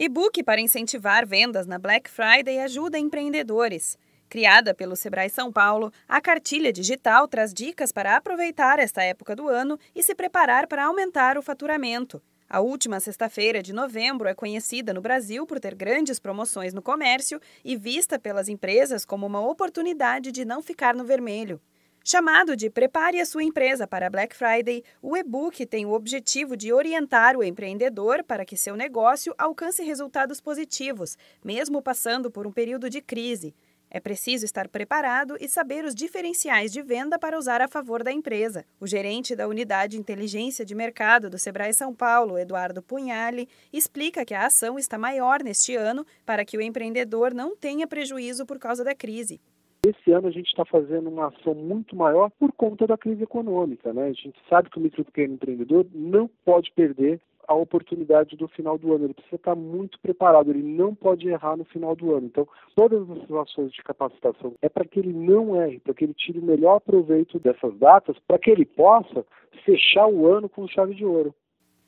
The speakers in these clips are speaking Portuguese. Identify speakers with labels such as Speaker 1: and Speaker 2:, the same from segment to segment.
Speaker 1: E-book para incentivar vendas na Black Friday ajuda empreendedores. Criada pelo Sebrae São Paulo, a cartilha digital traz dicas para aproveitar esta época do ano e se preparar para aumentar o faturamento. A última sexta-feira de novembro é conhecida no Brasil por ter grandes promoções no comércio e vista pelas empresas como uma oportunidade de não ficar no vermelho. Chamado de Prepare a sua empresa para Black Friday, o e-book tem o objetivo de orientar o empreendedor para que seu negócio alcance resultados positivos, mesmo passando por um período de crise. É preciso estar preparado e saber os diferenciais de venda para usar a favor da empresa. O gerente da Unidade Inteligência de Mercado do Sebrae São Paulo, Eduardo Punhali, explica que a ação está maior neste ano para que o empreendedor não tenha prejuízo por causa da crise.
Speaker 2: Esse ano a gente está fazendo uma ação muito maior por conta da crise econômica. Né? A gente sabe que o micro pequeno empreendedor não pode perder a oportunidade do final do ano. Ele precisa estar muito preparado, ele não pode errar no final do ano. Então, todas as ações de capacitação é para que ele não erre, para que ele tire o melhor proveito dessas datas, para que ele possa fechar o ano com chave de ouro.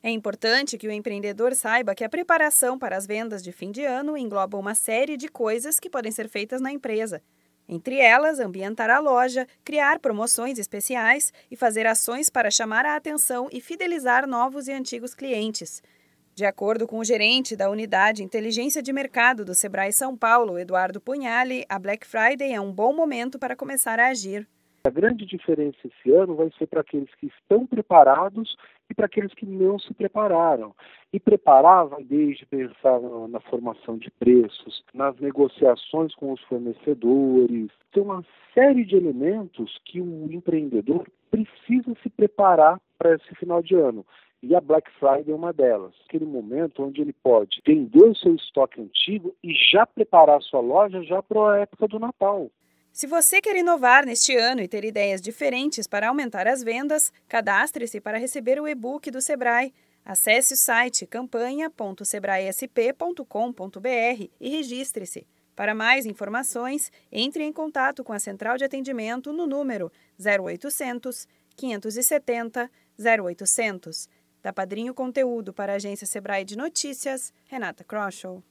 Speaker 1: É importante que o empreendedor saiba que a preparação para as vendas de fim de ano engloba uma série de coisas que podem ser feitas na empresa. Entre elas, ambientar a loja, criar promoções especiais e fazer ações para chamar a atenção e fidelizar novos e antigos clientes. De acordo com o gerente da unidade Inteligência de Mercado do Sebrae São Paulo, Eduardo Punhali, a Black Friday é um bom momento para começar a agir.
Speaker 2: A grande diferença esse ano vai ser para aqueles que estão preparados e para aqueles que não se prepararam. E preparar vai desde pensar na formação de preços, nas negociações com os fornecedores. Tem uma série de elementos que o empreendedor precisa se preparar para esse final de ano. E a Black Friday é uma delas. Aquele momento onde ele pode vender o seu estoque antigo e já preparar a sua loja já para a época do Natal.
Speaker 1: Se você quer inovar neste ano e ter ideias diferentes para aumentar as vendas, cadastre-se para receber o e-book do Sebrae. Acesse o site campanha.sebraesp.com.br e registre-se. Para mais informações, entre em contato com a central de atendimento no número 0800 570 0800. Da Padrinho Conteúdo para a agência Sebrae de Notícias, Renata Kroschel.